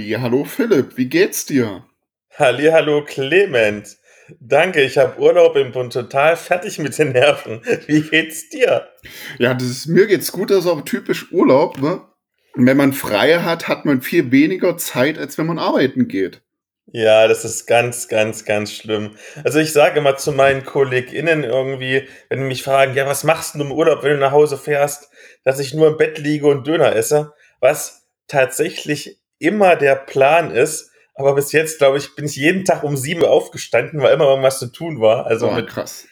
Halli, hallo Philipp, wie geht's dir? Halli, hallo Clement. Danke, ich habe Urlaub und bin total fertig mit den Nerven. Wie geht's dir? Ja, das ist, mir geht's gut, das ist auch typisch Urlaub, ne? Wenn man frei hat, hat man viel weniger Zeit, als wenn man arbeiten geht. Ja, das ist ganz, ganz, ganz schlimm. Also ich sage immer zu meinen KollegInnen irgendwie, wenn die mich fragen, ja, was machst du im Urlaub, wenn du nach Hause fährst, dass ich nur im Bett liege und Döner esse, was tatsächlich immer der Plan ist. Aber bis jetzt, glaube ich, bin ich jeden Tag um sieben Uhr aufgestanden, weil immer irgendwas zu tun war. Also Oh, mit krass.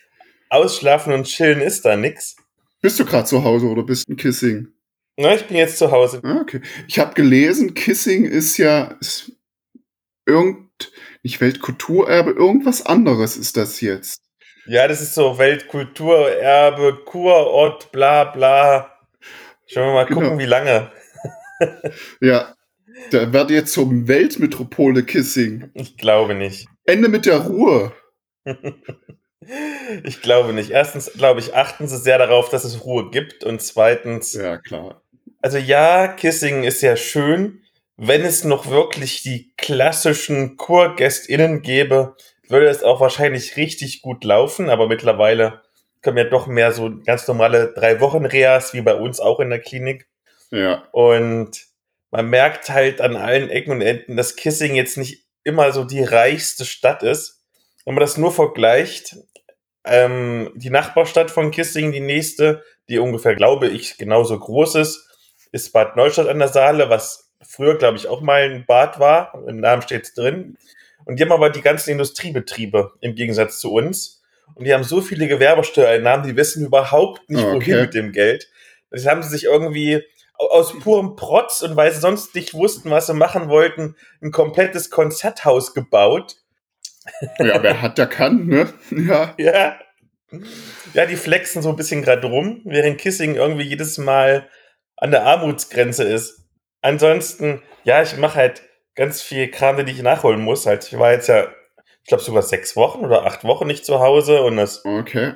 Ausschlafen und Chillen ist da nix. Bist du gerade zu Hause oder bist du in Kissing? Na, ich bin jetzt zu Hause. Ah, okay. Ich habe gelesen, Kissing ist ja ist irgend, nicht Weltkulturerbe, irgendwas anderes ist das jetzt. Ja, das ist so Weltkulturerbe, Kurort, bla bla. Schauen wir mal Genau. gucken, wie lange. Ja, da wird jetzt zum Weltmetropole Kissing. Ich glaube nicht. Ende mit der Ruhe. Ich glaube nicht. Erstens, glaube ich, achten sie sehr darauf, dass es Ruhe gibt. Und zweitens, Ja, klar. also ja, Kissing ist ja schön. Wenn es noch wirklich die klassischen KurgästInnen gäbe, würde es auch wahrscheinlich richtig gut laufen. Aber mittlerweile kommen ja doch mehr so ganz normale drei Wochen Reas, wie bei uns auch in der Klinik. Ja. Und man merkt halt an allen Ecken und Enden, dass Kissing jetzt nicht immer so die reichste Stadt ist. Wenn man das nur vergleicht, ähm, die Nachbarstadt von Kissing, die nächste, die ungefähr, glaube ich, genauso groß ist, ist Bad Neustadt an der Saale, was früher, glaube ich, auch mal ein Bad war. Im Namen steht es drin. Und die haben aber die ganzen Industriebetriebe im Gegensatz zu uns. Und die haben so viele Gewerbesteuereinnahmen, die wissen überhaupt nicht, Okay. wohin mit dem Geld. Das haben sie sich irgendwie aus purem Protz und weil sie sonst nicht wussten, was sie machen wollten, ein komplettes Konzerthaus gebaut. Ja, wer hat, der kann, ne? Ja. Ja. Ja, die flexen so ein bisschen gerade rum, während Kissing irgendwie jedes Mal an der Armutsgrenze ist. Ansonsten, ja, ich mache halt ganz viel Kram, den ich nachholen muss. Halt, ich war jetzt ja, ich glaube sogar sechs Wochen oder acht Wochen nicht zu Hause und das, Okay.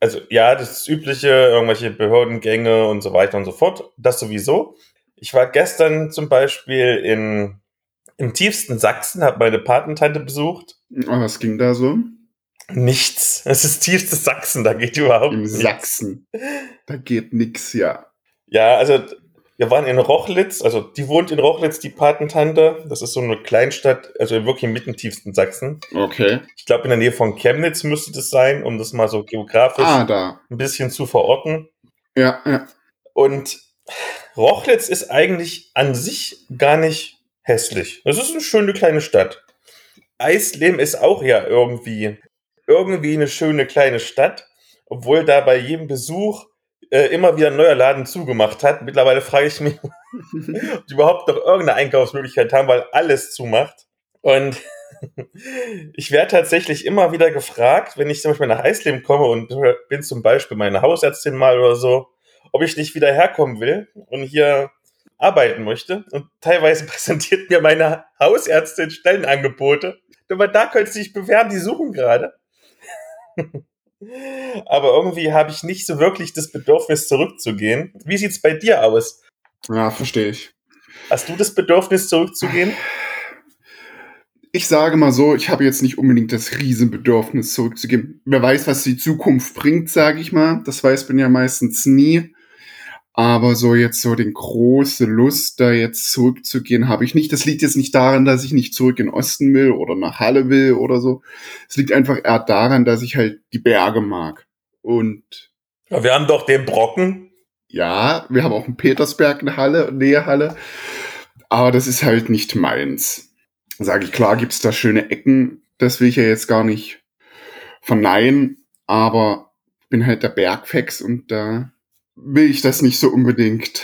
Also ja, das übliche, irgendwelche Behördengänge und so weiter und so fort. Das sowieso. Ich war gestern zum Beispiel in, im tiefsten Sachsen, habe meine Patentante besucht. Ah, Was ging da so? Nichts. Es ist tiefstes Sachsen, da geht überhaupt Im nichts. Sachsen. Da geht nix, ja. Ja, also wir waren in Rochlitz, also die wohnt in Rochlitz, die Patentante. Das ist so eine Kleinstadt, also wirklich im mitten tiefsten Sachsen. Okay. Ich glaube, in der Nähe von Chemnitz müsste das sein, um das mal so geografisch Ah, ein bisschen zu verorten. Ja, ja. Und Rochlitz ist eigentlich an sich gar nicht hässlich. Das ist eine schöne kleine Stadt. Eisleben ist auch ja irgendwie, irgendwie eine schöne kleine Stadt, obwohl da bei jedem Besuch äh, immer wieder ein neuer Laden zugemacht hat. Mittlerweile frage ich mich, ob die überhaupt noch irgendeine Einkaufsmöglichkeit haben, weil alles zumacht. Und ich werde tatsächlich immer wieder gefragt, wenn ich zum Beispiel nach Eisleben komme und bin zum Beispiel meine Hausärztin mal oder so, ob ich nicht wieder herkommen will und hier arbeiten möchte. Und teilweise präsentiert mir meine Hausärztin Stellenangebote. Aber da könntest du dich bewerben, die suchen gerade. Aber irgendwie habe ich nicht so wirklich das Bedürfnis, zurückzugehen. Wie sieht's bei dir aus? Ja, verstehe ich. Hast du das Bedürfnis, zurückzugehen? Ich sage mal so, ich habe jetzt nicht unbedingt das Riesenbedürfnis zurückzugeben. Wer weiß, was die Zukunft bringt, sage ich mal. Das weiß man ja meistens nie. Aber so jetzt so den große Lust, da jetzt zurückzugehen, habe ich nicht. Das liegt jetzt nicht daran, dass ich nicht zurück in Osten will oder nach Halle will oder so. Es liegt einfach eher daran, dass ich halt die Berge mag. Und Ja, wir haben doch den Brocken. ja, wir haben auch einen Petersberg in Halle, Nähe Halle. Aber das ist halt nicht meins. Sage ich, klar gibt's da schöne Ecken. Das will ich ja jetzt gar nicht verneinen. Aber ich bin halt der Bergfex und da will ich das nicht so unbedingt.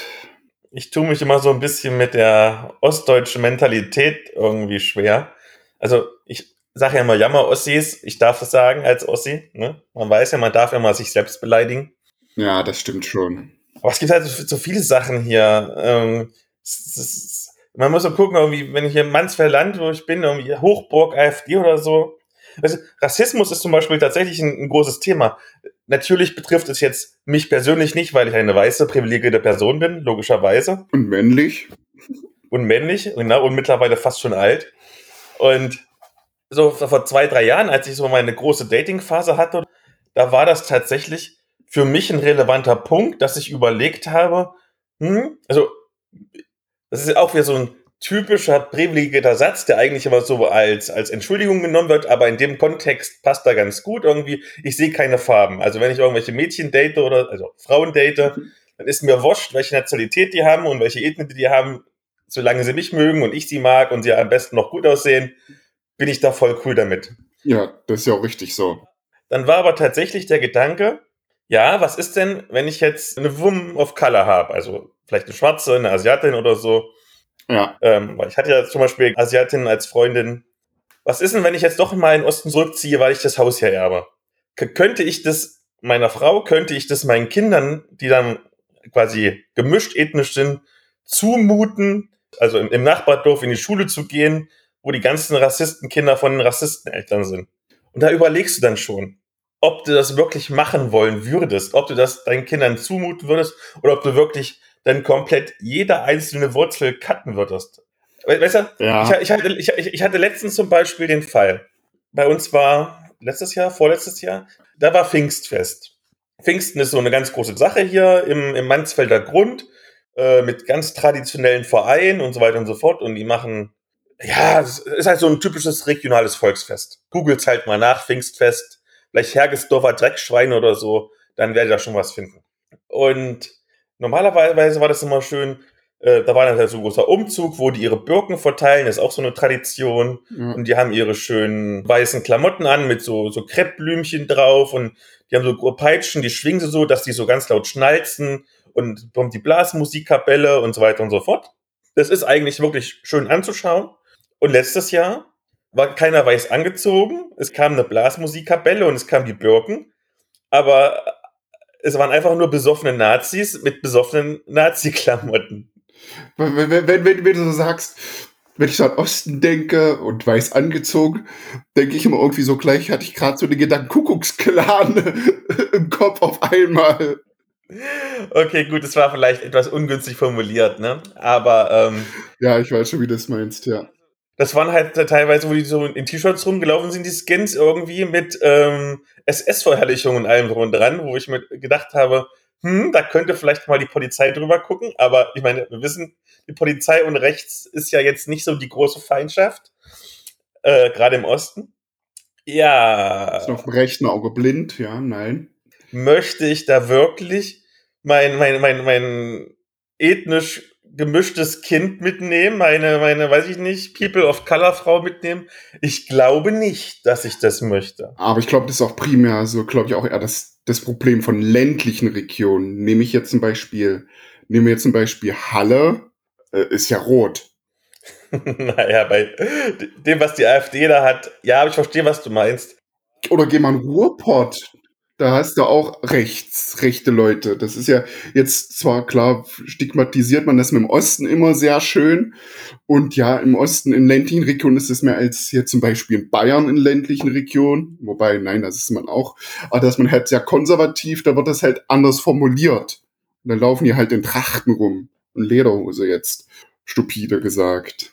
Ich tue mich immer so ein bisschen mit der ostdeutschen Mentalität irgendwie schwer. Also ich sage ja immer Jammer-Ossis, ich darf es sagen als Ossi. Ne? Man weiß ja, man darf ja mal sich selbst beleidigen. Ja, das stimmt schon. Aber es gibt halt so, viele Sachen hier. Ähm, es, es, man muss so gucken, irgendwie, wenn ich hier in Mansfelder Land, wo ich bin, irgendwie Hochburg, AfD oder so. Also, Rassismus ist zum Beispiel tatsächlich ein, ein großes Thema. Natürlich betrifft es jetzt mich persönlich nicht, weil ich eine weiße, privilegierte Person bin, logischerweise. Und männlich? und männlich genau, und mittlerweile fast schon alt. Und so vor zwei, drei Jahren, als ich so meine große Dating-Phase hatte, da war das tatsächlich für mich ein relevanter Punkt, dass ich überlegt habe, hm, also das ist auch wieder so ein typischer privilegierter Satz, der eigentlich immer so als, als Entschuldigung genommen wird, aber in dem Kontext passt er ganz gut irgendwie. Ich sehe keine Farben. Also wenn ich irgendwelche Mädchen date oder, also Frauen date, mhm. dann ist mir wurscht, welche Nationalität die haben und welche Ethnie die haben. Solange sie mich mögen und ich sie mag und sie am besten noch gut aussehen, bin ich da voll cool damit. Ja, das ist ja auch richtig so. Dann war aber tatsächlich der Gedanke, ja, was ist denn, wenn ich jetzt eine Woman of Color habe? Also vielleicht eine Schwarze, eine Asiatin oder so ja. Ähm, weil ich hatte ja zum Beispiel Asiatinnen als Freundin. Was ist denn, wenn ich jetzt doch mal in den Osten zurückziehe, weil ich das Haus hier erbe? K könnte ich das meiner Frau, könnte ich das meinen Kindern, die dann quasi gemischt ethnisch sind, zumuten, also im, im Nachbardorf in die Schule zu gehen, wo die ganzen Rassistenkinder von den Rassisteneltern sind. Und da überlegst du dann schon, ob du das wirklich machen wollen würdest, ob du das deinen Kindern zumuten würdest oder ob du wirklich dann komplett jede einzelne Wurzel cutten würdest. Weißt du, ja. ich, ich, hatte, ich, ich hatte letztens zum Beispiel den Fall. Bei uns war letztes Jahr, vorletztes Jahr, da war Pfingstfest. Pfingsten ist so eine ganz große Sache hier im, im Mansfelder Grund äh, mit ganz traditionellen Vereinen und so weiter und so fort. Und die machen, ja, es ist halt so ein typisches regionales Volksfest. Googelt halt mal nach, Pfingstfest, vielleicht Hergesdorfer Dreckschweine oder so, dann werdet ihr da schon was finden. Und Normalerweise war das immer schön, äh, da war dann halt so ein großer Umzug, wo die ihre Birken verteilen, das ist auch so eine Tradition. Ja. Und die haben ihre schönen weißen Klamotten an mit so, so Kreppblümchen drauf und die haben so Peitschen, die schwingen sie so, dass die so ganz laut schnalzen und kommt die Blasmusikkapelle und so weiter und so fort. Das ist eigentlich wirklich schön anzuschauen. Und letztes Jahr war keiner weiß angezogen. Es kam eine Blasmusikkapelle und es kamen die Birken. Aber es waren einfach nur besoffene Nazis mit besoffenen Nazi-Klamotten. Wenn, wenn, wenn, wenn, du so sagst, wenn ich so an Osten denke und weiß angezogen, denke ich immer irgendwie so gleich, hatte ich gerade so den Gedanken Kuckucksklan im Kopf auf einmal. Okay, gut, es war vielleicht etwas ungünstig formuliert, ne? Aber ähm, ja, ich weiß schon, wie du das meinst, ja. Das waren halt teilweise, wo die so in T-Shirts rumgelaufen sind, die Skins irgendwie mit ähm, SS-Verherrlichung und allem drum und dran, wo ich mir gedacht habe, hm, da könnte vielleicht mal die Polizei drüber gucken. Aber ich meine, wir wissen, die Polizei und rechts ist ja jetzt nicht so die große Feindschaft, äh, gerade im Osten. Ja. Ist auf dem rechten Auge blind, ja, nein. Möchte ich da wirklich mein, mein, mein, mein ethnisch gemischtes Kind mitnehmen, meine, meine, weiß ich nicht, People of Color Frau mitnehmen? Ich glaube nicht, dass ich das möchte. Aber ich glaube, das ist auch primär, so glaube ich auch eher das, das Problem von ländlichen Regionen. Nehme ich jetzt zum Beispiel, nehme jetzt zum Beispiel Halle, äh, ist ja rot. naja, bei dem, was die AfD da hat, ja, aber ich verstehe, was du meinst. Oder geh mal in Ruhrpott da hast du auch rechts, rechte Leute. Das ist ja jetzt zwar klar, stigmatisiert man das mit dem Osten immer sehr schön. Und ja, im Osten, in ländlichen Regionen ist es mehr als hier zum Beispiel in Bayern in ländlichen Regionen. Wobei, nein, das ist man auch. Aber dass man halt sehr konservativ, da wird das halt anders formuliert. Und dann laufen die halt in Trachten rum. Und Lederhose jetzt, stupide gesagt.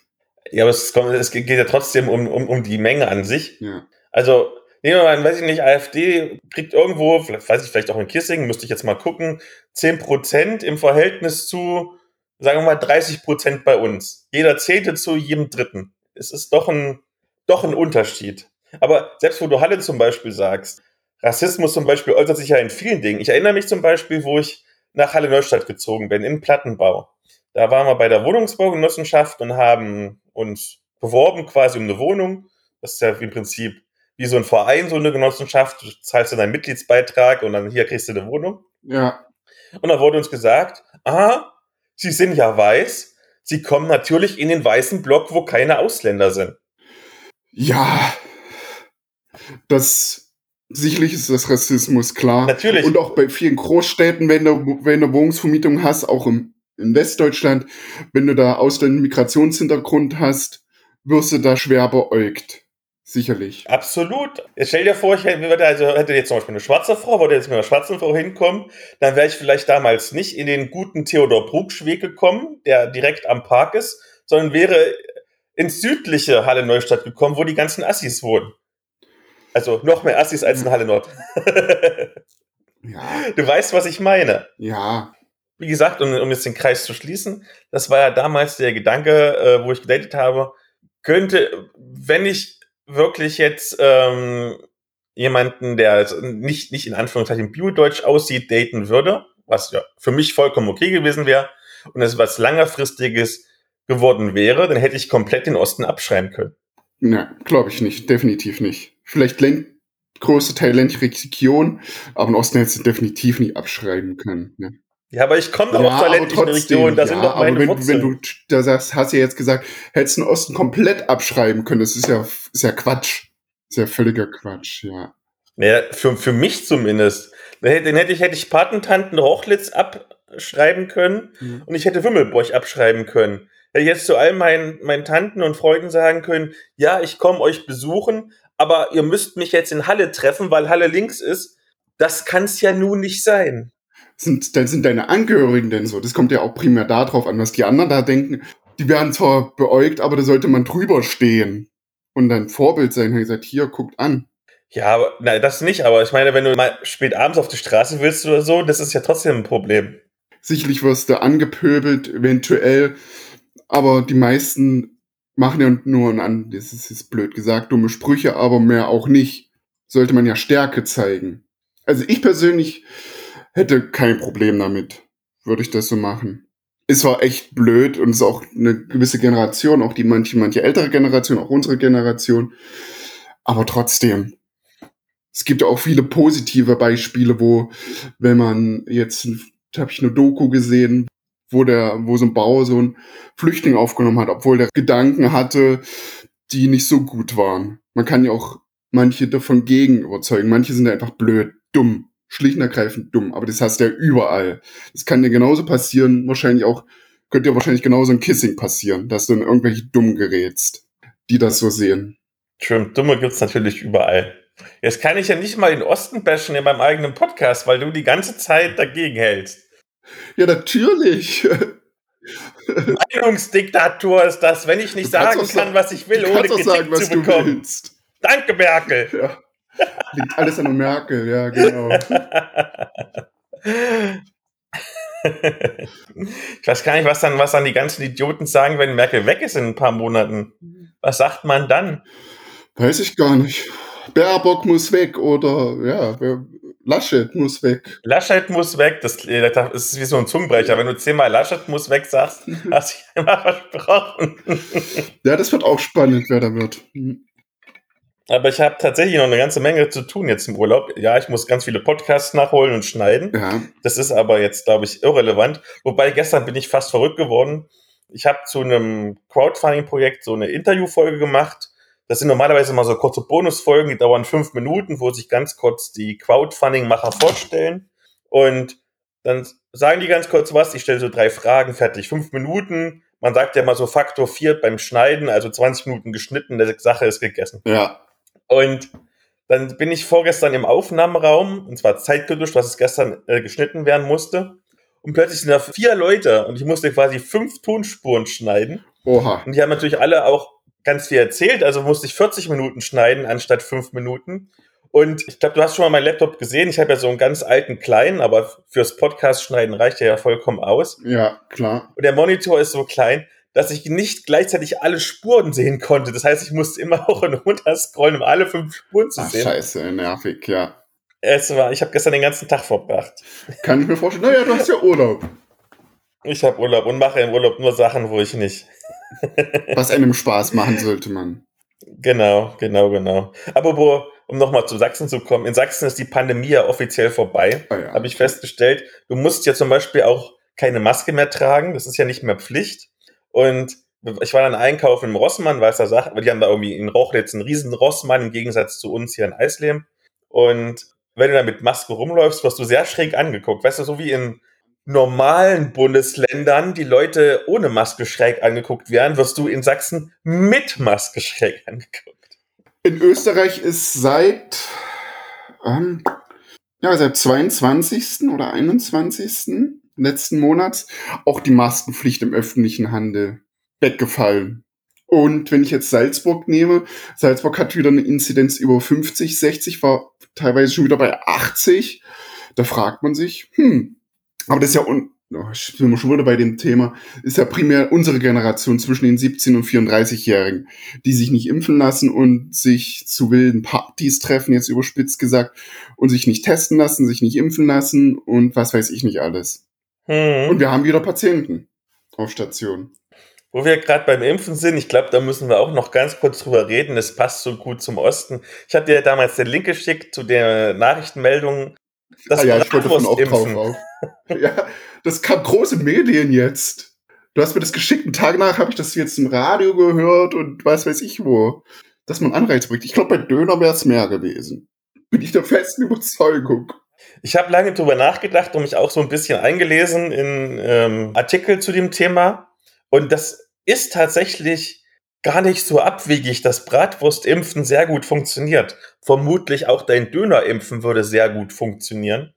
Ja, aber es, kommt, es geht ja trotzdem um, um, um die Menge an sich. Ja. Also Nehmen wir mal, weiß ich nicht, AfD kriegt irgendwo, vielleicht, weiß ich vielleicht auch in Kissing, müsste ich jetzt mal gucken, 10% im Verhältnis zu, sagen wir mal, 30% bei uns. Jeder Zehnte zu jedem Dritten. Es ist doch ein, doch ein Unterschied. Aber selbst wo du Halle zum Beispiel sagst, Rassismus zum Beispiel äußert sich ja in vielen Dingen. Ich erinnere mich zum Beispiel, wo ich nach Halle Neustadt gezogen bin, in Plattenbau. Da waren wir bei der Wohnungsbaugenossenschaft und haben uns beworben quasi um eine Wohnung. Das ist ja im Prinzip wie so ein Verein, so eine Genossenschaft, du zahlst du deinen Mitgliedsbeitrag und dann hier kriegst du eine Wohnung. Ja. Und da wurde uns gesagt, aha, Sie sind ja weiß, Sie kommen natürlich in den weißen Block, wo keine Ausländer sind. Ja, das sicherlich ist das Rassismus, klar. Natürlich. Und auch bei vielen Großstädten, wenn du, wenn du Wohnungsvermietung hast, auch im, in Westdeutschland, wenn du da ausländischen Migrationshintergrund hast, wirst du da schwer beäugt. Sicherlich. Absolut. Jetzt stell dir vor, ich hätte, also, hätte jetzt zum Beispiel eine schwarze Frau, würde jetzt mit einer schwarzen Frau hinkommen, dann wäre ich vielleicht damals nicht in den guten Theodor Brugsch Weg gekommen, der direkt am Park ist, sondern wäre ins südliche Halle Neustadt gekommen, wo die ganzen Assis wohnen. Also noch mehr Assis als in Halle Nord. Ja, du weißt, was ich meine. ja, Wie gesagt, um, um jetzt den Kreis zu schließen, das war ja damals der Gedanke, äh, wo ich gedatet habe, könnte, wenn ich wirklich jetzt ähm, jemanden, der nicht, nicht in Anführungszeichen Bio-Deutsch aussieht, daten würde, was ja für mich vollkommen okay gewesen wäre, und es was längerfristiges geworden wäre, dann hätte ich komplett den Osten abschreiben können. ne, glaube ich nicht, definitiv nicht. Vielleicht länd, größte Teil ländliche Region, aber im Osten hättest du definitiv nicht abschreiben können. Ne? Ja, aber ich komme doch aus der ländlichen Region, da sind doch meine aber wenn, Wurzeln. wenn du da sagst, hast ja jetzt gesagt, hättest du den Osten komplett abschreiben können, das ist ja, ist ja Quatsch. Ist ja völliger Quatsch, ja. Naja, für, für mich zumindest. Den hätte, ich, hätte ich Patentanten Rochlitz abschreiben können Mhm. und ich hätte Wimmelbroch abschreiben können. Hätte ich jetzt zu all meinen, meinen Tanten und Freunden sagen können, ja, ich komme euch besuchen, aber ihr müsst mich jetzt in Halle treffen, weil Halle links ist. Das kann's ja nun nicht sein. Sind, dann sind deine Angehörigen denn so? Das kommt ja auch primär darauf an, was die anderen da denken. Die werden zwar beäugt, aber da sollte man drüber stehen und dann Vorbild sein. Und gesagt, hier, guckt an. Ja, aber, nein, das nicht, aber ich meine, wenn du mal spät abends auf die Straße willst oder so, das ist ja trotzdem ein Problem. Sicherlich wirst du angepöbelt, eventuell, aber die meisten machen ja nur an, das ist jetzt blöd gesagt, dumme Sprüche, aber mehr auch nicht. Sollte man ja Stärke zeigen. Also ich persönlich hätte kein Problem damit, würde ich das so machen. Es war echt blöd und es ist auch eine gewisse Generation, auch die manche, manche ältere Generation, auch unsere Generation. Aber trotzdem, es gibt auch viele positive Beispiele, wo, wenn man jetzt, habe ich eine Doku gesehen, wo der, wo so ein Bauer so einen Flüchtling aufgenommen hat, obwohl der Gedanken hatte, die nicht so gut waren. Man kann ja auch manche davon gegen überzeugen. Manche sind einfach blöd, dumm, schlicht und ergreifend dumm. Aber das hast du ja überall. Das kann dir genauso passieren, wahrscheinlich auch, könnte dir wahrscheinlich genauso ein Kissing passieren, dass du in irgendwelche dumm gerätst, die das so sehen. Schön, Dumme gibt's natürlich überall. Jetzt kann ich ja nicht mal den Osten bashen in meinem eigenen Podcast, weil du die ganze Zeit dagegen hältst. Ja, natürlich. Meinungsdiktatur ist das, wenn ich nicht sagen kann, was ich will, ohne Kritik sagen, was zu du bekommen. Danke, Merkel. Ja. Liegt alles an Merkel, ja, genau. ich weiß gar nicht, was dann, was dann die ganzen Idioten sagen, wenn Merkel weg ist in ein paar Monaten. Was sagt man dann? Weiß ich gar nicht. Baerbock muss weg oder ja, Laschet muss weg. Laschet muss weg. Das, äh, das ist wie so ein Zungenbrecher. Wenn du zehnmal Laschet muss weg sagst, hast du immer versprochen. Ja, das wird auch spannend, wer da wird. Hm. Aber ich habe tatsächlich noch eine ganze Menge zu tun jetzt im Urlaub. Ja, ich muss ganz viele Podcasts nachholen und schneiden. Ja, Das ist aber jetzt, glaube ich, irrelevant. Wobei gestern bin ich fast verrückt geworden. Ich habe zu einem Crowdfunding-Projekt so eine Interviewfolge gemacht. Das sind normalerweise mal so kurze Bonusfolgen, die dauern fünf Minuten, wo sich ganz kurz die Crowdfunding-Macher vorstellen. Und dann sagen die ganz kurz was. Ich stelle so drei Fragen, fertig. Fünf Minuten. Man sagt ja mal so Faktor vier beim Schneiden, also 20 Minuten geschnitten, die Sache ist gegessen. ja. Und dann bin ich vorgestern im Aufnahmeraum, und zwar zeitkritisch, was es gestern äh, geschnitten werden musste. Und plötzlich sind da vier Leute und ich musste quasi fünf Tonspuren schneiden. Oha. Und die haben natürlich alle auch ganz viel erzählt, also musste ich 40 Minuten schneiden anstatt fünf Minuten. Und ich glaube, du hast schon mal meinen Laptop gesehen. Ich habe ja so einen ganz alten kleinen, aber fürs Podcast schneiden reicht der ja vollkommen aus. Ja, klar. Und der Monitor ist so klein, dass ich nicht gleichzeitig alle Spuren sehen konnte. Das heißt, ich musste immer hoch und runter scrollen, um alle fünf Spuren zu Ach, sehen. scheiße, nervig, ja. Es war, ich habe gestern den ganzen Tag verbracht. Kann ich mir vorstellen. Naja, du hast ja Urlaub. Ich habe Urlaub und mache im Urlaub nur Sachen, wo ich nicht. Was einem Spaß machen sollte man. Genau, genau, genau. Aber wo, um nochmal zu Sachsen zu kommen, in Sachsen ist die Pandemie ja offiziell vorbei. Ah, ja. Habe ich festgestellt. Du musst ja zum Beispiel auch keine Maske mehr tragen. Das ist ja nicht mehr Pflicht. Und ich war dann einkaufen im Rossmann, weißer Sache, weil die haben da irgendwie in Rochlitz einen riesen Rossmann im Gegensatz zu uns hier in Eisleben. Und wenn du da mit Maske rumläufst, wirst du sehr schräg angeguckt. Weißt du, so wie in normalen Bundesländern die Leute ohne Maske schräg angeguckt werden, wirst du in Sachsen mit Maske schräg angeguckt. In Österreich ist seit, ähm, ja, seit 22. oder 21. letzten Monats auch die Maskenpflicht im öffentlichen Handel. weggefallen. Und wenn ich jetzt Salzburg nehme, Salzburg hat wieder eine Inzidenz über 50, 60, war teilweise schon wieder bei 80. Da fragt man sich, hm, aber das ist ja, un oh, ich bin schon wieder bei dem Thema, ist ja primär unsere Generation zwischen den 17 und 34-Jährigen, die sich nicht impfen lassen und sich zu wilden Partys treffen, jetzt überspitzt gesagt, und sich nicht testen lassen, sich nicht impfen lassen und was weiß ich nicht alles. Hm. Und wir haben wieder Patienten auf Station. Wo wir gerade beim Impfen sind, ich glaube, da müssen wir auch noch ganz kurz drüber reden. Das passt so gut zum Osten. Ich habe dir damals den Link geschickt zu der Nachrichtenmeldung. Das ah, ja, ich wollte davon auch drauf. Auf. ja, das kam große Medien jetzt. Du hast mir das geschickt, einen Tag nach habe ich das jetzt im Radio gehört und was weiß ich wo. Dass man Anreiz bringt. Ich glaube, bei Döner wäre es mehr gewesen. Bin ich der festen Überzeugung. Ich habe lange drüber nachgedacht und mich auch so ein bisschen eingelesen in ähm, Artikel zu dem Thema. Und das ist tatsächlich gar nicht so abwegig, dass Bratwurstimpfen sehr gut funktioniert. Vermutlich auch dein Dönerimpfen würde sehr gut funktionieren.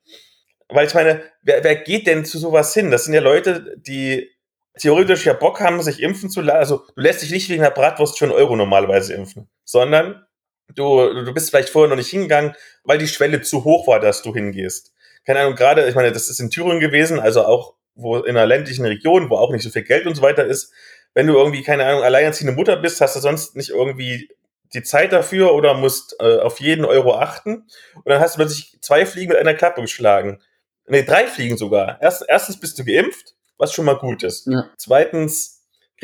Weil ich meine, wer, wer geht denn zu sowas hin? Das sind ja Leute, die theoretisch ja Bock haben, sich impfen zu lassen. Also du lässt dich nicht wegen der Bratwurst einen Euro normalerweise impfen, sondern du, du bist vielleicht vorher noch nicht hingegangen, weil die Schwelle zu hoch war, dass du hingehst. Keine Ahnung, gerade, ich meine, das ist in Thüringen gewesen, also auch wo in einer ländlichen Region, wo auch nicht so viel Geld und so weiter ist, wenn du irgendwie, keine Ahnung, alleinerziehende Mutter bist, hast du sonst nicht irgendwie die Zeit dafür oder musst äh, auf jeden Euro achten. Und dann hast du plötzlich zwei Fliegen mit einer Klappe geschlagen. Nee, drei Fliegen sogar. Erst, erstens bist du geimpft, was schon mal gut ist. Ja. Zweitens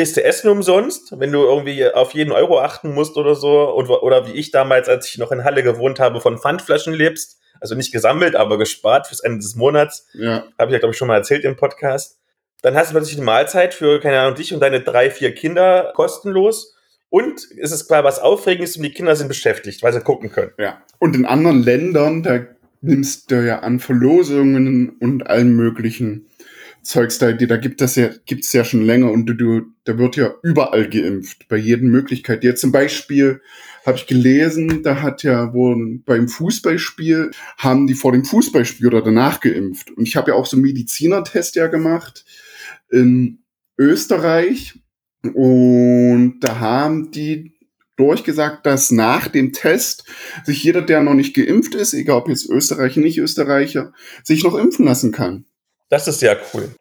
kriegst du Essen umsonst, wenn du irgendwie auf jeden Euro achten musst oder so. Und, oder wie ich damals, als ich noch in Halle gewohnt habe, von Pfandflaschen lebst also nicht gesammelt, aber gespart fürs Ende des Monats. Ja. Habe ich ja, glaube ich, schon mal erzählt im Podcast. Dann hast du plötzlich eine Mahlzeit für, keine Ahnung, dich und deine drei, vier Kinder kostenlos. Und es ist klar, was aufregend ist und die Kinder sind beschäftigt, weil sie gucken können. Ja. Und in anderen Ländern, da nimmst du ja an Verlosungen und allem möglichen Zeugs da, da gibt das ja, gibt's ja schon länger und du, du, da wird ja überall geimpft, bei jeden Möglichkeit. Jetzt zum Beispiel habe ich gelesen, da hat ja wohl beim Fußballspiel, haben die vor dem Fußballspiel oder danach geimpft. Und ich habe ja auch so einen Medizinertest ja gemacht in Österreich. Und da haben die durchgesagt, dass nach dem Test sich jeder, der noch nicht geimpft ist, egal ob jetzt Österreicher, nicht Österreicher, sich noch impfen lassen kann. Das ist sehr cool.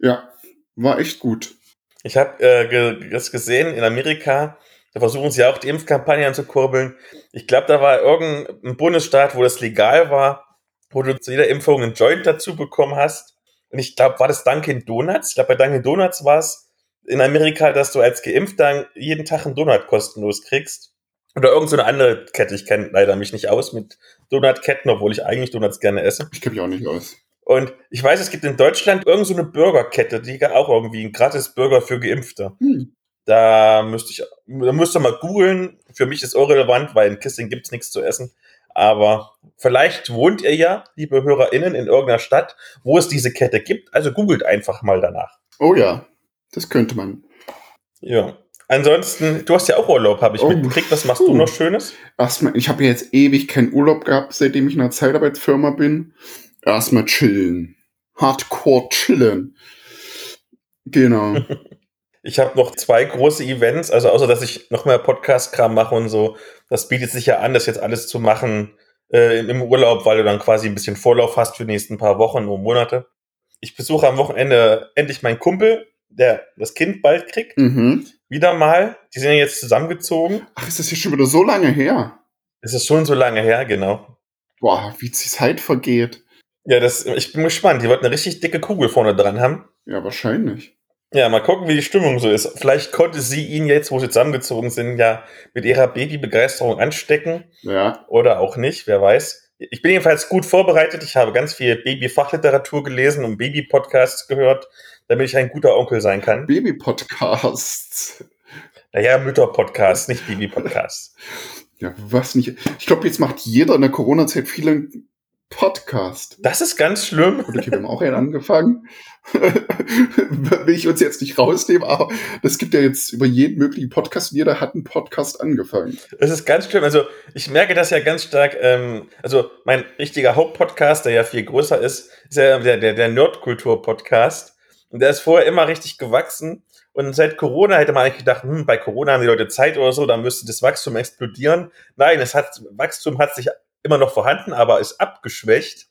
Ja, war echt gut. Ich habe äh, das gesehen in Amerika, da versuchen sie auch die Impfkampagne anzukurbeln. Ich glaube, da war irgendein Bundesstaat, wo das legal war, wo du zu jeder Impfung einen Joint dazu bekommen hast. Und ich glaube, war das Dunkin' Donuts? Ich glaube, bei Dunkin' Donuts war es in Amerika, dass du als Geimpfter jeden Tag einen Donut kostenlos kriegst. Oder irgendeine so andere Kette. Ich kenne leider mich nicht aus mit Donutketten, obwohl ich eigentlich Donuts gerne esse. Ich kenne mich auch nicht aus. Und ich weiß, es gibt in Deutschland irgendeine so Burgerkette, die auch irgendwie ein gratis Burger für Geimpfte. Hm. Da müsste ich, da müsste mal googeln. Für mich ist irrelevant, weil in Kissing gibt's nichts zu essen. Aber vielleicht wohnt ihr ja, liebe HörerInnen, in irgendeiner Stadt, wo es diese Kette gibt. Also googelt einfach mal danach. Oh ja, das könnte man. Ja. Ansonsten, du hast ja auch Urlaub, habe ich oh, mitgekriegt. Was machst uh, du noch Schönes? Erstmal, ich habe jetzt ewig keinen Urlaub gehabt, seitdem ich in einer Zeitarbeitsfirma bin. Erstmal chillen. Hardcore chillen. Genau. Ich habe noch zwei große Events, also außer dass ich noch mehr Podcast-Kram mache und so. Das bietet sich ja an, das jetzt alles zu machen äh, im Urlaub, weil du dann quasi ein bisschen Vorlauf hast für die nächsten paar Wochen und Monate. Ich besuche am Wochenende endlich meinen Kumpel, der das Kind bald kriegt. Mhm. Wieder mal. Die sind ja jetzt zusammengezogen. Ach, ist das hier schon wieder so lange her? Es ist schon so lange her, genau. Boah, wie die Zeit vergeht. Ja, das, ich bin gespannt. Die wollten eine richtig dicke Kugel vorne dran haben. Ja, wahrscheinlich. Ja, mal gucken, wie die Stimmung so ist. Vielleicht konnte sie ihn jetzt, wo sie zusammengezogen sind, ja mit ihrer Babybegeisterung anstecken. Ja. Oder auch nicht, wer weiß. Ich bin jedenfalls gut vorbereitet. Ich habe ganz viel Baby-Fachliteratur gelesen und Baby-Podcasts gehört, damit ich ein guter Onkel sein kann. Baby-Podcasts. Naja, Mütter-Podcasts, nicht Baby-Podcasts. Ja, was nicht. Ich glaube, jetzt macht jeder in der Corona-Zeit viele Podcast. Das ist ganz schlimm. Und okay, wir haben auch einen angefangen. Will ich uns jetzt nicht rausnehmen, aber es gibt ja jetzt über jeden möglichen Podcast. Jeder hat einen Podcast angefangen. Das ist ganz schlimm. Also ich merke das ja ganz stark. Ähm, also mein richtiger Hauptpodcast, der ja viel größer ist, ist ja der, der, der Nerdkultur-Podcast. Und der ist vorher immer richtig gewachsen. Und seit Corona hätte man eigentlich gedacht, hm, bei Corona haben die Leute Zeit oder so, dann müsste das Wachstum explodieren. Nein, es hat, Wachstum hat sich immer noch vorhanden, aber ist abgeschwächt,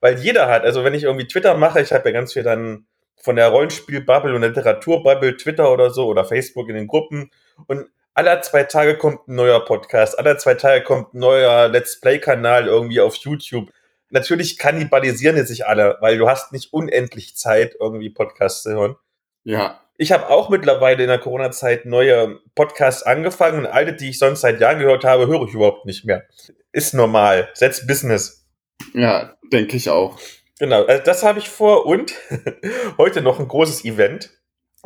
weil jeder hat, also wenn ich irgendwie Twitter mache, ich habe ja ganz viel dann von der Rollenspielbubble und der Literaturbubble, Twitter oder so oder Facebook in den Gruppen und alle zwei Tage kommt ein neuer Podcast, alle zwei Tage kommt ein neuer Let's Play-Kanal irgendwie auf YouTube. Natürlich kannibalisieren jetzt sich alle, weil du hast nicht unendlich Zeit, irgendwie Podcasts zu hören. Ja. Ich habe auch mittlerweile in der Corona-Zeit neue Podcasts angefangen und alte, die ich sonst seit Jahren gehört habe, höre ich überhaupt nicht mehr. Ist normal. Setz Business. Ja, denke ich auch. Genau, also das habe ich vor und heute noch ein großes Event.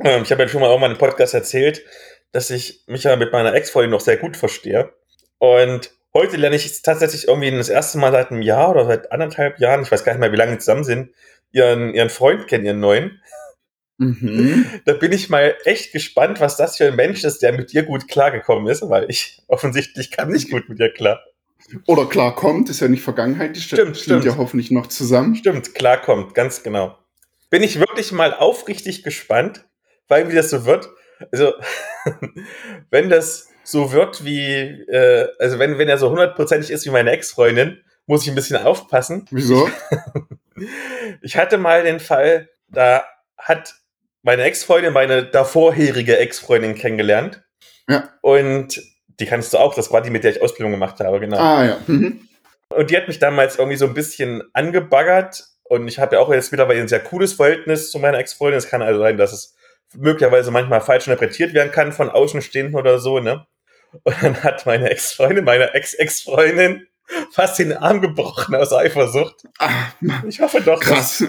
Ähm, ich habe ja schon mal irgendwann im Podcast erzählt, dass ich mich ja mit meiner Ex-Freundin noch sehr gut verstehe. Und heute lerne ich tatsächlich irgendwie das erste Mal seit einem Jahr oder seit anderthalb Jahren, ich weiß gar nicht mehr, wie lange wir zusammen sind, ihren, ihren Freund kennen, ihren neuen. Mhm. Da bin ich mal echt gespannt, was das für ein Mensch ist, der mit dir gut klargekommen ist, weil ich offensichtlich kann nicht gut mit dir klar. Oder klarkommt, ist ja nicht Vergangenheit, die Stimmt, stimmt. ja hoffentlich noch zusammen. Stimmt, klarkommt, ganz genau. Bin ich wirklich mal aufrichtig gespannt, weil wie das so wird. Also, wenn das so wird wie, äh, also wenn, wenn er so hundertprozentig ist wie meine Ex-Freundin, muss ich ein bisschen aufpassen. Wieso? Ich hatte mal den Fall, da hat meine Ex-Freundin meine davorherige Ex-Freundin kennengelernt. Ja. Und die kannst du auch, das war die, mit der ich Ausbildung gemacht habe, genau. Ah ja. Mhm. Und die hat mich damals irgendwie so ein bisschen angebaggert. Und ich habe ja auch jetzt mittlerweile ein sehr cooles Verhältnis zu meiner Ex-Freundin. Es kann also sein, dass es möglicherweise manchmal falsch interpretiert werden kann von Außenstehenden oder so, ne? Und dann hat meine Ex-Freundin, meine Ex-Ex-Freundin, fast den Arm gebrochen aus Eifersucht. Ah, Ich hoffe doch, krass. dass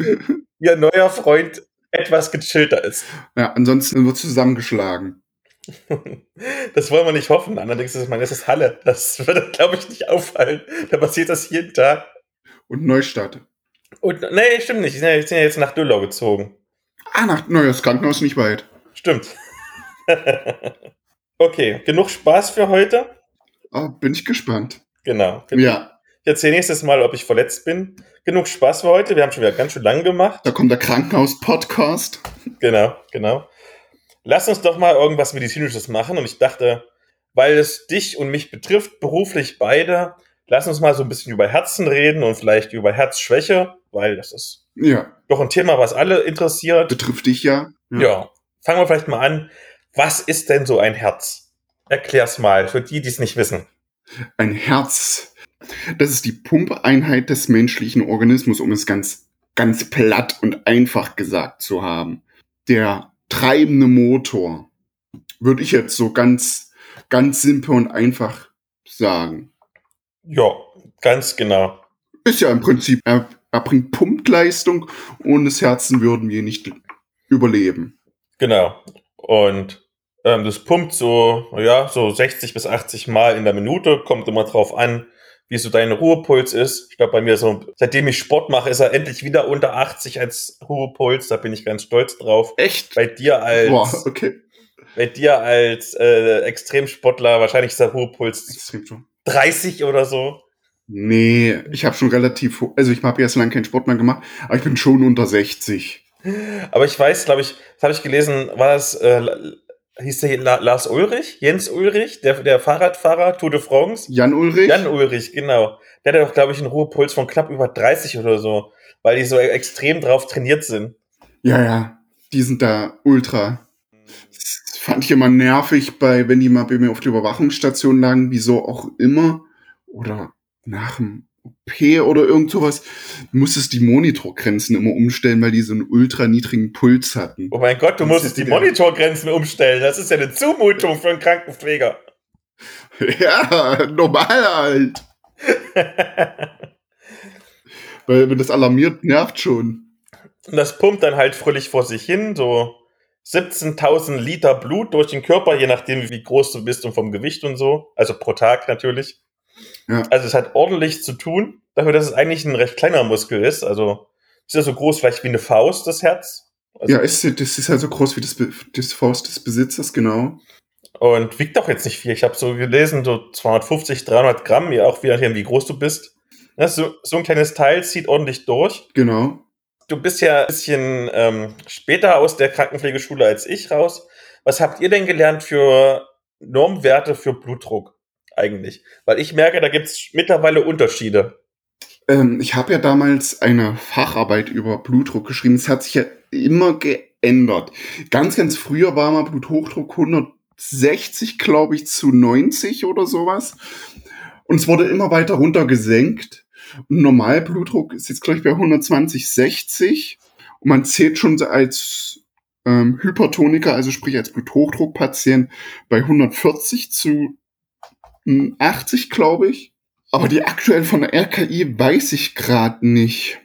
ihr neuer Freund etwas gechillter ist. Ja, ansonsten wird zusammengeschlagen. Das wollen wir nicht hoffen. Allerdings ist es, meine, ist Halle. Das würde, glaube ich, nicht auffallen. Da passiert das jeden Tag. Und Neustadt. Und, nee, stimmt nicht. Die sind ja, die sind ja jetzt nach Düllau gezogen. Ah, nach neues Krankenhaus nicht weit. Stimmt. okay, genug Spaß für heute. Ah, bin ich gespannt. Genau. Ja, Ich erzähle nächstes Mal, ob ich verletzt bin. Genug Spaß für heute. Wir haben schon wieder ganz schön lang gemacht. da kommt der Krankenhaus-Podcast. Genau, genau. Lass uns doch mal irgendwas Medizinisches machen. Und ich dachte, weil es dich und mich betrifft, beruflich beide, lass uns mal so ein bisschen über Herzen reden und vielleicht über Herzschwäche, weil das ist Ja, doch ein Thema, was alle interessiert. betrifft dich ja. Ja. Fangen wir vielleicht mal an. Was ist denn so ein Herz? Erklär's mal für die, die es nicht wissen. Ein Herz. Das ist die Pumpeinheit des menschlichen Organismus, um es ganz, ganz platt und einfach gesagt zu haben. Der treibende Motor. Würde ich jetzt so ganz, ganz simpel und einfach sagen. Ja, ganz genau. Ist ja im Prinzip, er, er bringt Pumpleistung. Ohne das Herzen würden wir nicht überleben. Genau. Und ähm, das pumpt so, ja, so 60 bis 80 Mal in der Minute, kommt immer drauf an, wie so dein Ruhepuls ist. Ich glaube, bei mir so, seitdem ich Sport mache, ist er endlich wieder unter 80 als Ruhepuls. Da bin ich ganz stolz drauf. Echt? Bei dir als, Boah, okay. bei dir als äh, Extremsportler, wahrscheinlich ist der Ruhepuls Extrem schon. 30 oder so. Nee, ich habe schon relativ, also ich habe jetzt lange keinen Sport mehr gemacht, aber ich bin schon unter 60. Aber ich weiß, glaube ich, das habe ich gelesen, war das, äh, hieß der La Lars Ulrich? Jens Ulrich, der, der Fahrradfahrer, Tour de France? Jan Ulrich? Jan Ulrich, genau. Der hat doch, glaube ich, einen Ruhepuls von knapp über 30 oder so, weil die so extrem drauf trainiert sind. Ja, ja, die sind da ultra. Das fand ich immer nervig, bei, wenn die mal bei mir auf der Überwachungsstation lagen, wieso auch immer. Oder nach dem OP oder irgend sowas, musstest die Monitorgrenzen immer umstellen, weil die so einen ultra niedrigen Puls hatten. Oh mein Gott, du musstest die Monitorgrenzen umstellen. Das ist ja eine Zumutung für einen Krankenpfleger. Ja, normal halt. Weil wenn das alarmiert, nervt schon. Und das pumpt dann halt fröhlich vor sich hin, so 17.000 Liter Blut durch den Körper, je nachdem, wie groß du bist und vom Gewicht und so. Also pro Tag natürlich. Ja. Also es hat ordentlich zu tun, dafür, dass es eigentlich ein recht kleiner Muskel ist. Also ist ja so groß vielleicht wie eine Faust, das Herz. Also, Ja, ist, das ist halt so groß wie das, das Faust des Besitzers, genau. Und wiegt auch jetzt nicht viel. Ich habe so gelesen, so 250, 300 Gramm, ja auch je nachdem, wie groß du bist. Ist so, so ein kleines Teil zieht ordentlich durch. Genau. Du bist ja ein bisschen ähm, später aus der Krankenpflegeschule als ich raus. Was habt ihr denn gelernt für Normwerte für Blutdruck eigentlich? Weil ich merke, da gibt es mittlerweile Unterschiede. Ähm, ich habe ja damals eine Facharbeit über Blutdruck geschrieben. Es hat sich ja immer geändert. Ganz, ganz früher war mal Bluthochdruck 160, glaube ich, zu 90 oder sowas. Und es wurde immer weiter runter gesenkt. Und Normalblutdruck ist jetzt, glaube ich, bei 120, 60. Und man zählt schon als ähm, Hypertoniker, also sprich als Bluthochdruckpatient, bei 140 zu 80, glaube ich. Aber die aktuell von der RKI weiß ich gerade nicht.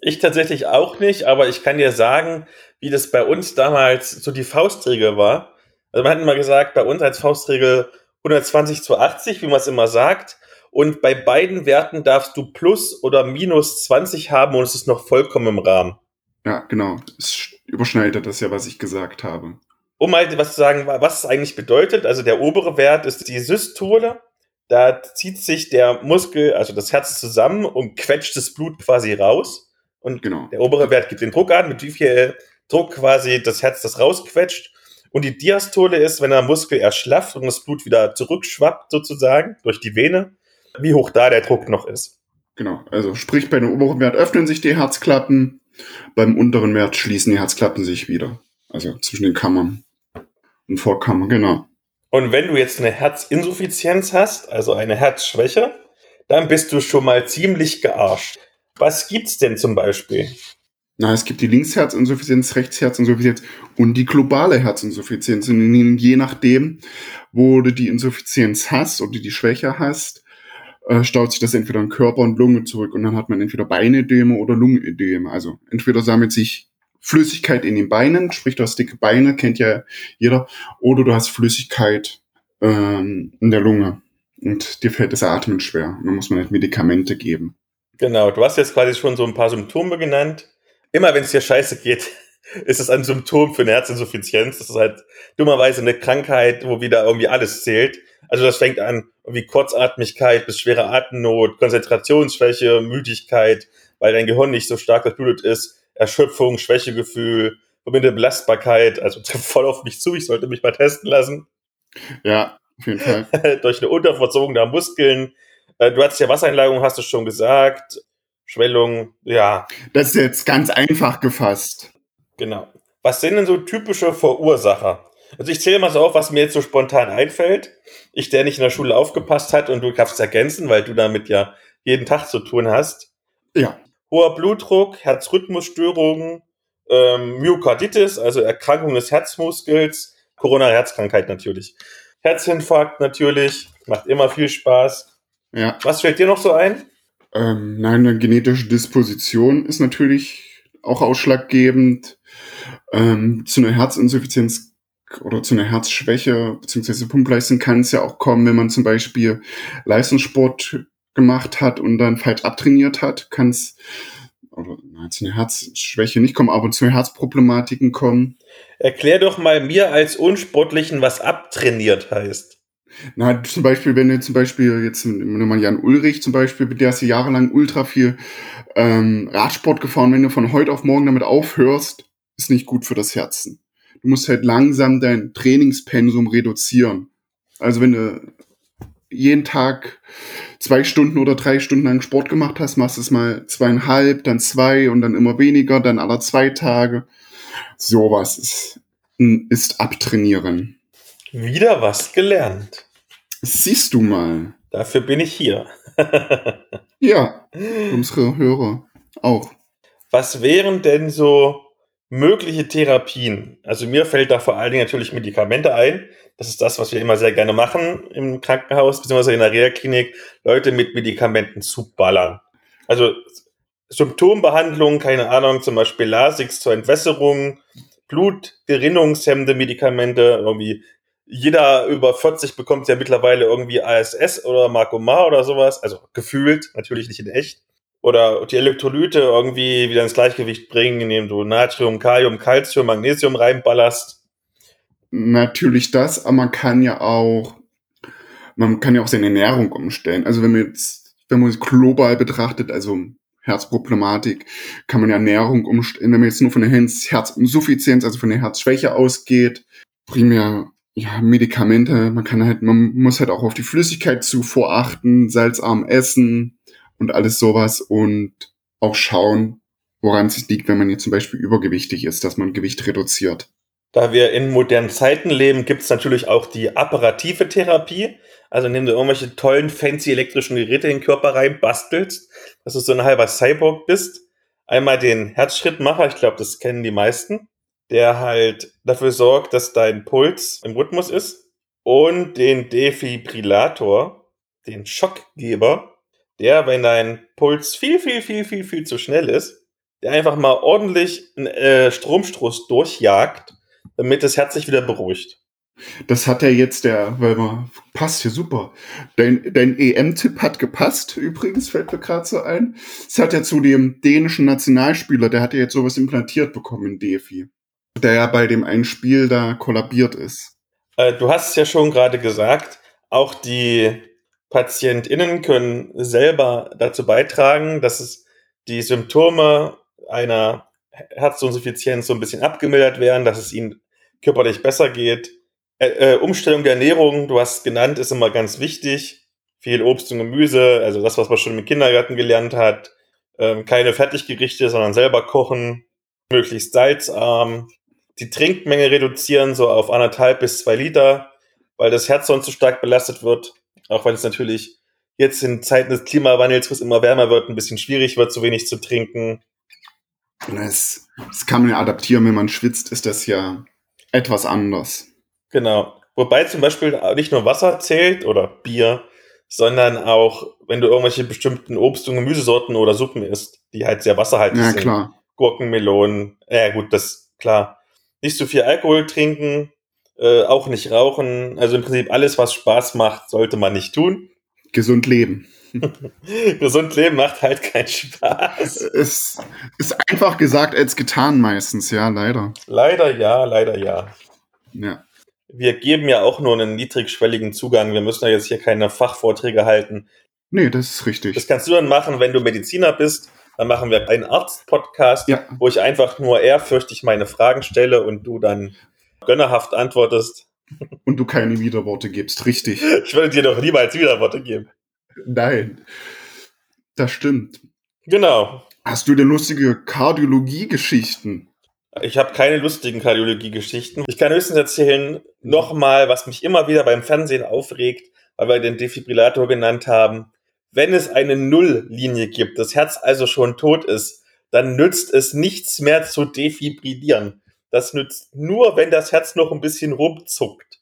Ich tatsächlich auch nicht, aber ich kann dir sagen, wie das bei uns damals so die Faustregel war. Also man hat immer gesagt, bei uns als Faustregel 120 zu 80, wie man es immer sagt. Und bei beiden Werten darfst du plus oder minus 20 haben und es ist noch vollkommen im Rahmen. Ja, genau. Es überschneidet das ja, was ich gesagt habe. Um mal was zu sagen, was es eigentlich bedeutet, also der obere Wert ist die Systole. Da zieht sich der Muskel, also das Herz zusammen und quetscht das Blut quasi raus. Und genau. der obere Wert gibt den Druck an, mit wie viel Druck quasi das Herz das rausquetscht. Und die Diastole ist, wenn der Muskel erschlafft und das Blut wieder zurückschwappt sozusagen durch die Vene, wie hoch da der Druck noch ist. Genau, also sprich bei dem oberen Wert öffnen sich die Herzklappen, beim unteren Wert schließen die Herzklappen sich wieder. Also zwischen den Kammern und Vorkammern, genau. Und wenn du jetzt eine Herzinsuffizienz hast, also eine Herzschwäche, dann bist du schon mal ziemlich gearscht. Was gibt's denn zum Beispiel? Na, es gibt die Linksherzinsuffizienz, Rechtsherzinsuffizienz und die globale Herzinsuffizienz. Und je nachdem, wo du die Insuffizienz hast oder die Schwäche hast, äh, staut sich das entweder in Körper und Lunge zurück und dann hat man entweder Beinedeme oder Lungenedeme. Also entweder sammelt sich Flüssigkeit in den Beinen, sprich du hast dicke Beine, kennt ja jeder, oder du hast Flüssigkeit ähm, in der Lunge und dir fällt das Atmen schwer. Und dann muss man halt Medikamente geben. Genau, du hast jetzt quasi schon so ein paar Symptome genannt immer wenn es dir scheiße geht, ist es ein Symptom für eine Herzinsuffizienz. Das ist halt dummerweise eine Krankheit, wo wieder irgendwie alles zählt. Also das fängt an wie Kurzatmigkeit bis schwere Atemnot, Konzentrationsschwäche, Müdigkeit, weil dein Gehirn nicht so stark geblutet ist, Erschöpfung, Schwächegefühl, verbindete Belastbarkeit, also trifft voll auf mich zu, ich sollte mich mal testen lassen. Ja, auf jeden Fall. Durch eine Unterversorgung der Muskeln. Äh, du hattest ja Wassereinlagerung, hast du schon gesagt. Schwellung, ja. Das ist jetzt ganz einfach gefasst. Genau. Was sind denn so typische Verursacher? Also ich zähle mal so auf, was mir jetzt so spontan einfällt. Ich, der nicht in der Schule aufgepasst hat und du kannst es ergänzen, weil du damit ja jeden Tag zu tun hast. Ja. Hoher Blutdruck, Herzrhythmusstörungen, ähm, Myokarditis, also Erkrankung des Herzmuskels, Corona-Herzkrankheit natürlich. Herzinfarkt natürlich, macht immer viel Spaß. Ja. Was fällt dir noch so ein? Ähm, nein, eine genetische Disposition ist natürlich auch ausschlaggebend. Ähm, zu einer Herzinsuffizienz oder zu einer Herzschwäche beziehungsweise Pumpleistung kann es ja auch kommen, wenn man zum Beispiel Leistungssport gemacht hat und dann falsch abtrainiert hat, kann es oder zu einer Herzschwäche nicht kommen, aber zu Herzproblematiken kommen. Erklär doch mal mir als Unsportlichen, was abtrainiert heißt. Na, zum Beispiel, wenn du zum Beispiel jetzt nimm mal Jan Ulrich zum Beispiel, der ist jahrelang ultra viel ähm, Radsport gefahren, wenn du von heute auf morgen damit aufhörst, ist nicht gut für das Herzen. Du musst halt langsam dein Trainingspensum reduzieren. Also wenn du jeden Tag zwei Stunden oder drei Stunden lang Sport gemacht hast, machst du es mal zweieinhalb, dann zwei und dann immer weniger, dann alle zwei Tage. Sowas ist, ist abtrainieren. Wieder was gelernt. Siehst du mal. Dafür bin ich hier. ja, unsere Hörer auch. Was wären denn so mögliche Therapien? Also mir fällt da vor allen Dingen natürlich Medikamente ein. Das ist das, was wir immer sehr gerne machen im Krankenhaus bzw. in der Reha-Klinik, Leute mit Medikamenten zu ballern. Also Symptombehandlung, keine Ahnung, zum Beispiel Lasix zur Entwässerung, Blutgerinnungshemmende Medikamente, irgendwie jeder über 40 bekommt ja mittlerweile irgendwie ASS oder Marcomar oder sowas, also gefühlt, natürlich nicht in echt. Oder die Elektrolyte irgendwie wieder ins Gleichgewicht bringen, indem du Natrium, Kalium, Calcium, Magnesium reinballerst. Natürlich das, aber man kann ja auch, man kann ja auch seine Ernährung umstellen. Also wenn man jetzt, wenn man es global betrachtet, also Herzproblematik, kann man ja Ernährung umstellen. Wenn man jetzt nur von der Herzinsuffizienz, also von der Herzschwäche ausgeht, primär ja, Medikamente. Man kann halt, man muss halt auch auf die Flüssigkeitszufuhr achten, salzarm essen und alles sowas und auch schauen, woran es liegt, wenn man jetzt zum Beispiel übergewichtig ist, dass man Gewicht reduziert. Da wir in modernen Zeiten leben, gibt es natürlich auch die apparative Therapie. Also indem du irgendwelche tollen, fancy elektrischen Geräte in den Körper rein bastelst, dass du so ein halber Cyborg bist. Einmal den Herzschrittmacher, ich glaube, das kennen die meisten der halt dafür sorgt, dass dein Puls im Rhythmus ist und den Defibrillator, den Schockgeber, der, wenn dein Puls viel, viel, viel, viel, viel zu schnell ist, der einfach mal ordentlich einen äh, Stromstoß durchjagt, damit das Herz sich wieder beruhigt. Das hat ja jetzt der, weil man passt hier super. Dein, dein EM-Tipp hat gepasst, übrigens, fällt mir gerade so ein. Das hat ja zu dem dänischen Nationalspieler, der hat ja jetzt sowas implantiert bekommen in DFI der ja bei dem einen Spiel da kollabiert ist. Äh, du hast es ja schon gerade gesagt, auch die PatientInnen können selber dazu beitragen, dass es die Symptome einer Herzinsuffizienz so ein bisschen abgemildert werden, dass es ihnen körperlich besser geht. Äh, äh, Umstellung der Ernährung, du hast es genannt, ist immer ganz wichtig. Viel Obst und Gemüse, also das, was man schon im Kindergarten gelernt hat. Ähm, keine Fertiggerichte, sondern selber kochen. Möglichst salzarm die Trinkmenge reduzieren, so auf anderthalb bis zwei Liter, weil das Herz sonst zu stark belastet wird. Auch weil es natürlich jetzt in Zeiten des Klimawandels, wo es immer wärmer wird, ein bisschen schwierig wird, zu wenig zu trinken. Das, das kann man ja adaptieren, wenn man schwitzt, ist das ja etwas anders. Genau. Wobei zum Beispiel nicht nur Wasser zählt oder Bier, sondern auch, wenn du irgendwelche bestimmten Obst- und Gemüsesorten oder Suppen isst, die halt sehr wasserhaltig ja, sind. Klar. Gurken, Melonen, ja gut, das klar nicht so viel Alkohol trinken, äh, auch nicht rauchen. Also im Prinzip alles, was Spaß macht, sollte man nicht tun. Gesund leben. Gesund leben macht halt keinen Spaß. Es ist einfach gesagt als getan meistens, ja, leider. Leider ja, leider ja. Ja. Wir geben ja auch nur einen niedrigschwelligen Zugang. Wir müssen ja jetzt hier keine Fachvorträge halten. Nee, das ist richtig. Das kannst du dann machen, wenn du Mediziner bist dann machen wir einen Arzt-Podcast, ja. wo ich einfach nur ehrfürchtig meine Fragen stelle und du dann gönnerhaft antwortest. Und du keine Widerworte gibst, richtig. Ich würde dir doch niemals Widerworte geben. Nein. Das stimmt. Genau. Hast du denn lustige Kardiologie-Geschichten? Ich habe keine lustigen Kardiologie-Geschichten. Ich kann höchstens erzählen, nochmal, was mich immer wieder beim Fernsehen aufregt, weil wir den Defibrillator genannt haben wenn es eine Nulllinie gibt, das Herz also schon tot ist, dann nützt es nichts mehr zu defibrillieren. Das nützt nur, wenn das Herz noch ein bisschen rumzuckt.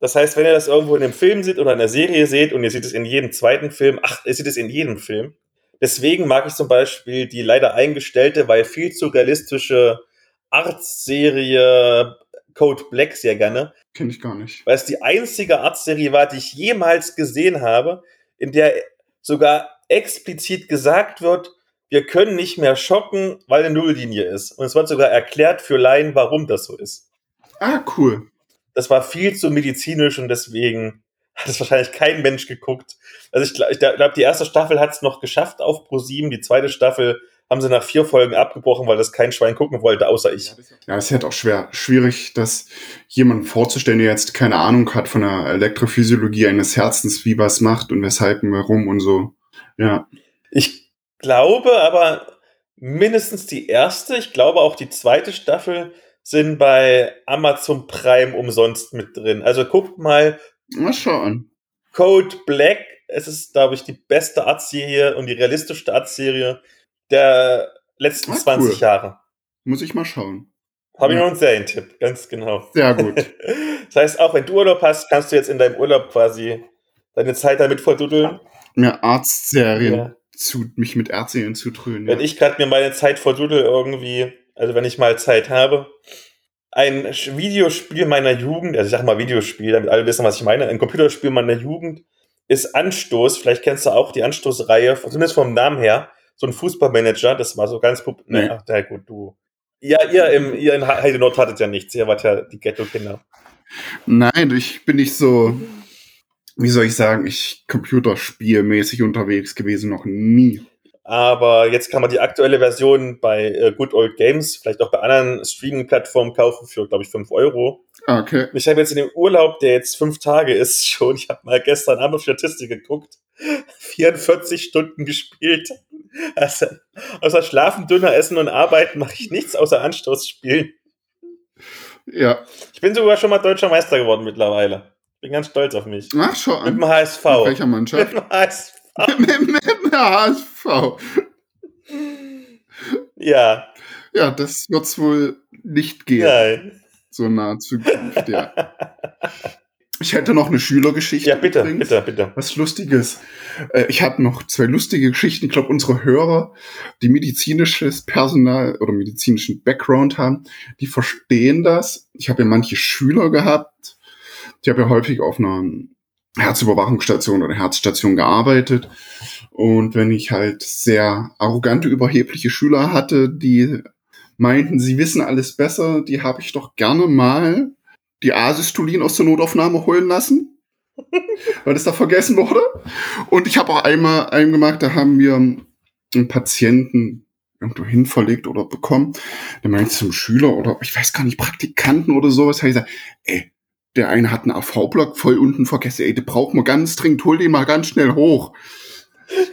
Das heißt, wenn ihr das irgendwo in einem Film seht oder in einer Serie seht und ihr seht es in jedem zweiten Film, ach, ihr seht es in jedem Film. Deswegen mag ich zum Beispiel die leider eingestellte, weil viel zu realistische Arztserie Code Black sehr gerne. Kenn ich gar nicht. Weil es die einzige Arztserie war, die ich jemals gesehen habe, in der sogar explizit gesagt wird, wir können nicht mehr schocken, weil eine Nulllinie ist. Und es wird sogar erklärt für Laien, warum das so ist. Ah, cool. Das war viel zu medizinisch und deswegen hat es wahrscheinlich kein Mensch geguckt. Also ich glaube, glaub, die erste Staffel hat es noch geschafft auf Pro7, die zweite Staffel haben sie nach vier Folgen abgebrochen, weil das kein Schwein gucken wollte, außer ich. Ja, es ist halt auch schwer, schwierig, das jemanden vorzustellen, der jetzt keine Ahnung hat von der Elektrophysiologie eines Herzens, wie was macht und weshalb und warum und so. Ja. Ich glaube aber mindestens die erste, ich glaube auch die zweite Staffel sind bei Amazon Prime umsonst mit drin. Also guckt mal. Mal schauen. Code Black, es ist, glaube ich, die beste Arztserie und die realistischste Arztserie der letzten ah, 20 cool. Jahre. Muss ich mal schauen. Habe ich noch einen Serientipp, ganz genau. Sehr gut. das heißt, auch wenn du Urlaub hast, kannst du jetzt in deinem Urlaub quasi deine Zeit damit verduddeln. Mir Arztserien ja. zu, mich mit Ärzten zu trönen. Wenn ja. ich gerade mir meine Zeit verduddel irgendwie, also wenn ich mal Zeit habe, ein Videospiel meiner Jugend, also ich sag mal Videospiel, damit alle wissen, was ich meine, ein Computerspiel meiner Jugend ist Anstoß. Vielleicht kennst du auch die Anstoßreihe, zumindest vom Namen her so ein Fußballmanager, das war so ganz nee. Ach, ja gut, du. Ja, ihr, im, ihr in Heide Nord hattet ja nichts, ihr wart ja die Ghetto-Kinder. Nein, ich bin nicht so, wie soll ich sagen, ich computerspielmäßig unterwegs gewesen, noch nie. Aber jetzt kann man die aktuelle Version bei äh, Good Old Games, vielleicht auch bei anderen Streaming-Plattformen kaufen für, glaube ich, 5 Euro. Okay. Ich habe jetzt in dem Urlaub, der jetzt fünf Tage ist schon, ich habe mal gestern Abend auf Statistik geguckt, 44 Stunden gespielt. Also, außer Schlafen, dünner Essen und Arbeiten mache ich nichts außer Anstoß spielen. Ja. Ich bin sogar schon mal deutscher Meister geworden mittlerweile. Bin ganz stolz auf mich. Ach, schau Mit dem HSV. Mit welcher Mannschaft? Mit dem HSV. Mit, mit HSV. Ja, Ja, das wird's wohl nicht gehen. nein. So nahe Zukunft, ja. Ich hätte noch eine Schülergeschichte. Ja, bitte, übrigens. bitte, bitte. Was Lustiges. Äh, Ich habe noch zwei lustige Geschichten. Ich glaube, unsere Hörer, die medizinisches Personal oder medizinischen Background haben, die verstehen das. Ich habe ja manche Schüler gehabt. Ich habe ja häufig auf einer Herzüberwachungsstation oder Herzstation gearbeitet. Und wenn ich halt sehr arrogante, überhebliche Schüler hatte, die meinten, sie wissen alles besser, die habe ich doch gerne mal die Asystolin aus der Notaufnahme holen lassen weil das da vergessen wurde. Und ich habe auch einmal einen gemacht, da haben wir einen Patienten irgendwo hin verlegt oder bekommen. Der meinte zum Schüler oder ich weiß gar nicht, Praktikanten oder sowas, habe ich gesagt, ey, der eine hat einen AV-Block voll unten vergessen, ey, den braucht man ganz dringend, hol den mal ganz schnell hoch.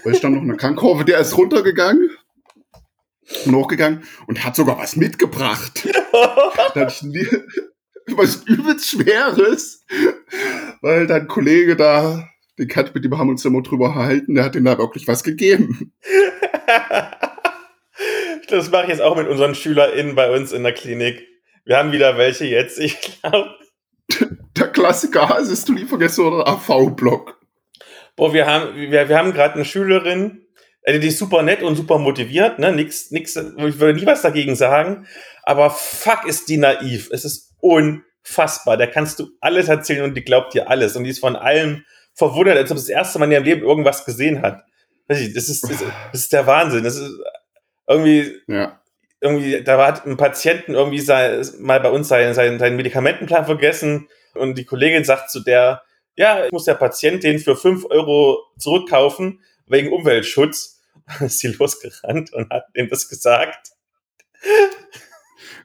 Weil ich dann noch eine Krankkurve, der ist runtergegangen und hochgegangen und hat sogar was mitgebracht. Da hatte ich nie, was übelst Schweres, weil dein Kollege da, den kannte mit dem haben wir uns immer drüber erhalten, der hat ihm da wirklich was gegeben. Das mache ich jetzt auch mit unseren SchülerInnen bei uns in der Klinik. Wir haben wieder welche jetzt, ich glaube. Der Klassiker hast du nie vergessen oder AV-Block. Boah, wir haben, wir, wir haben gerade eine Schülerin, äh, die ist super nett und super motiviert, ne? Nix, nix, ich würde nie was dagegen sagen. Aber fuck ist die naiv. Es ist unfassbar. Da kannst du alles erzählen und die glaubt dir alles. Und die ist von allem verwundert, als ob das erste Mal in ihrem Leben irgendwas gesehen hat. Das ist, das ist, das ist der Wahnsinn. Das ist irgendwie, Ja. Irgendwie, da hat ein Patienten irgendwie sei, mal bei uns seinen, seinen, seinen Medikamentenplan vergessen und die Kollegin sagt zu der, ja, ich muss der Patient den für fünf Euro zurückkaufen wegen Umweltschutz. Dann ist sie losgerannt und hat ihm das gesagt.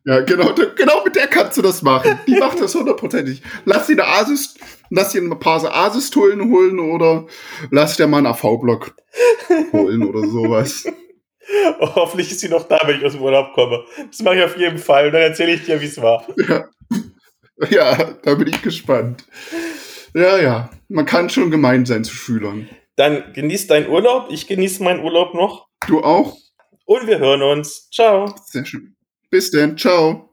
Ja, genau, genau mit der kannst du das machen. Die macht das hundertprozentig. Lass sie eine Asis, lass sie ein paar so Asistollen holen oder lass dir mal einen AV-Block holen oder sowas. Hoffentlich ist sie noch da, wenn ich aus dem Urlaub komme. Das mache ich auf jeden Fall und dann erzähle ich dir, wie es war. Ja. ja, da bin ich gespannt. Ja, ja, man kann schon gemein sein zu Schülern. Dann genieß deinen Urlaub. Ich genieße meinen Urlaub noch. Du auch? Und wir hören uns. Ciao. Sehr schön. Bis denn, ciao.